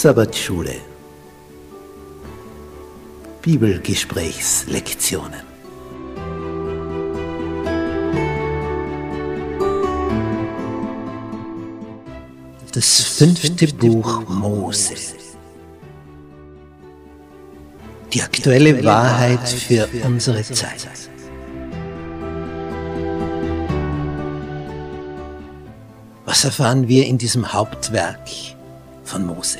Sabbatschule. Bibelgesprächslektionen. Das fünfte Buch Mose Die aktuelle Wahrheit für unsere Zeit Was erfahren wir in diesem Hauptwerk von Mose?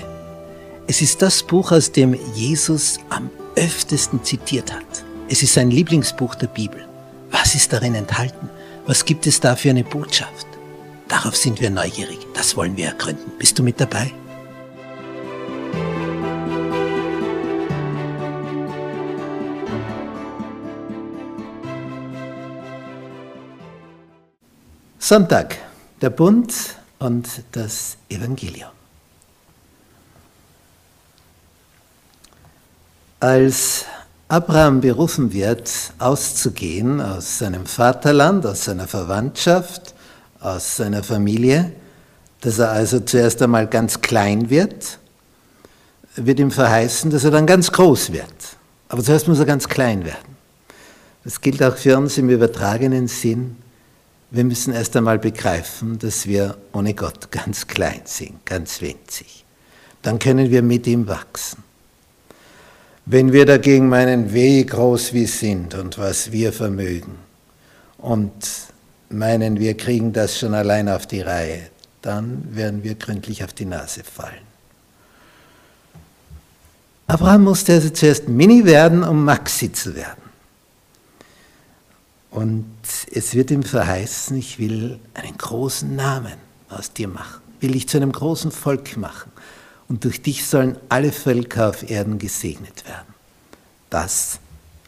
Es ist das Buch, aus dem Jesus am öftesten zitiert hat. Es ist sein Lieblingsbuch der Bibel. Was ist darin enthalten? Was gibt es da für eine Botschaft? Darauf sind wir neugierig. Das wollen wir ergründen. Bist du mit dabei? Sonntag, der Bund und das Evangelium. Als Abraham berufen wird, auszugehen aus seinem Vaterland, aus seiner Verwandtschaft, aus seiner Familie, dass er also zuerst einmal ganz klein wird, wird ihm verheißen, dass er dann ganz groß wird. Aber zuerst muss er ganz klein werden. Das gilt auch für uns im übertragenen Sinn. Wir müssen erst einmal begreifen, dass wir ohne Gott ganz klein sind, ganz winzig. Dann können wir mit ihm wachsen. Wenn wir dagegen meinen, wie groß wir sind und was wir vermögen und meinen, wir kriegen das schon allein auf die Reihe, dann werden wir gründlich auf die Nase fallen. Abraham musste also zuerst Mini werden, um Maxi zu werden. Und es wird ihm verheißen, ich will einen großen Namen aus dir machen, will dich zu einem großen Volk machen und durch dich sollen alle Völker auf Erden gesegnet werden. Das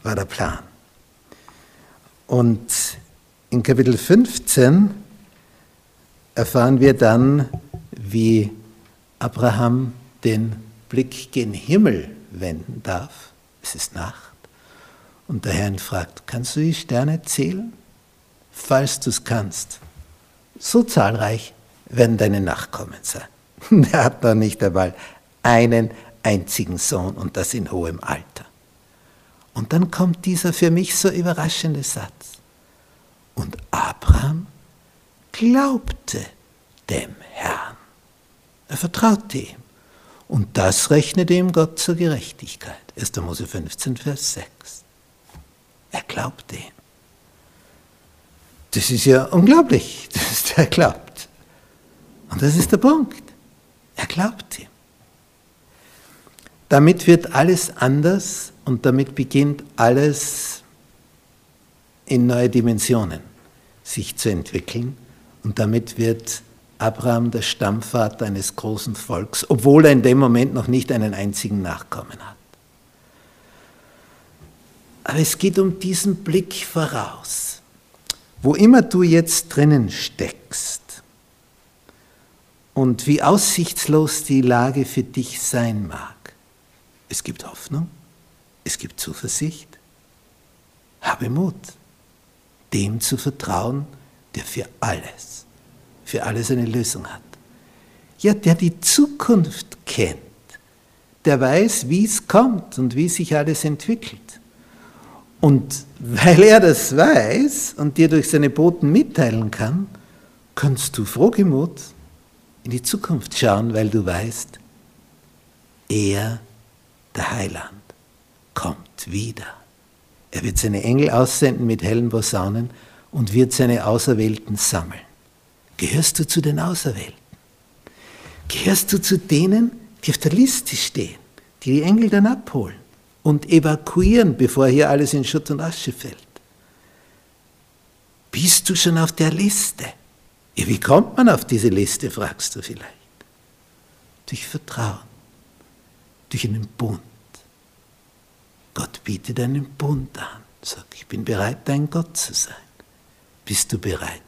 war der Plan. Und in Kapitel 15 erfahren wir dann, wie Abraham den Blick gen Himmel wenden darf. Es ist Nacht. Und der Herr ihn fragt, kannst du die Sterne zählen? Falls du es kannst. So zahlreich werden deine Nachkommen sein. Er hat noch nicht einmal einen einzigen Sohn und das in hohem Alter. Und dann kommt dieser für mich so überraschende Satz. Und Abraham glaubte dem Herrn. Er vertraute ihm. Und das rechnete ihm Gott zur Gerechtigkeit. 1. Mose 15, Vers 6. Glaubte. Das ist ja unglaublich, dass er glaubt. Und das ist der Punkt. Er glaubt ihm. Damit wird alles anders und damit beginnt alles in neue Dimensionen sich zu entwickeln. Und damit wird Abraham der Stammvater eines großen Volks, obwohl er in dem Moment noch nicht einen einzigen Nachkommen hat. Aber es geht um diesen Blick voraus. Wo immer du jetzt drinnen steckst, und wie aussichtslos die Lage für dich sein mag. Es gibt Hoffnung, es gibt Zuversicht. Habe Mut, dem zu vertrauen, der für alles, für alles eine Lösung hat. Ja, der die Zukunft kennt, der weiß, wie es kommt und wie sich alles entwickelt. Und weil er das weiß und dir durch seine Boten mitteilen kann, kannst du frohgemut in die Zukunft schauen, weil du weißt, er, der Heiland, kommt wieder. Er wird seine Engel aussenden mit hellen Posaunen und wird seine Auserwählten sammeln. Gehörst du zu den Auserwählten? Gehörst du zu denen, die auf der Liste stehen, die die Engel dann abholen und evakuieren, bevor hier alles in Schutt und Asche fällt? Bist du schon auf der Liste? Ja, wie kommt man auf diese Liste, fragst du vielleicht. Durch Vertrauen, durch einen Bund. Gott bietet einen Bund an. Sag, ich bin bereit, dein Gott zu sein. Bist du bereit,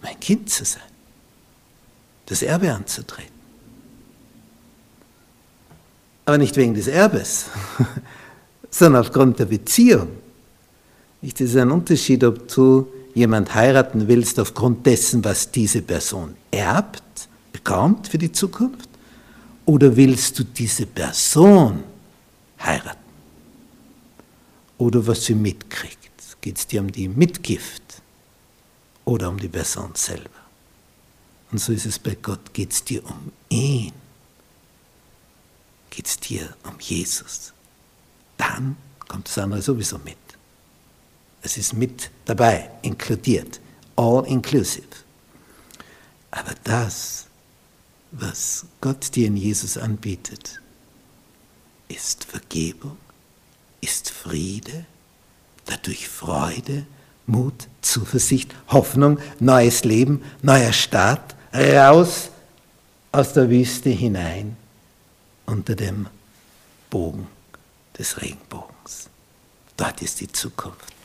mein Kind zu sein? Das Erbe anzutreten. Aber nicht wegen des Erbes, sondern aufgrund der Beziehung. Es ist ein Unterschied, ob du jemand heiraten willst aufgrund dessen, was diese Person erbt, bekommt für die Zukunft, oder willst du diese Person heiraten? Oder was sie mitkriegt? Geht es dir um die Mitgift oder um die Person selber? Und so ist es bei Gott, geht es dir um ihn? Geht es dir um Jesus? Dann kommt das andere sowieso mit. Es ist mit dabei, inkludiert, all inclusive. Aber das, was Gott dir in Jesus anbietet, ist Vergebung, ist Friede, dadurch Freude, Mut, Zuversicht, Hoffnung, neues Leben, neuer Start, raus aus der Wüste hinein unter dem Bogen des Regenbogens. Dort ist die Zukunft.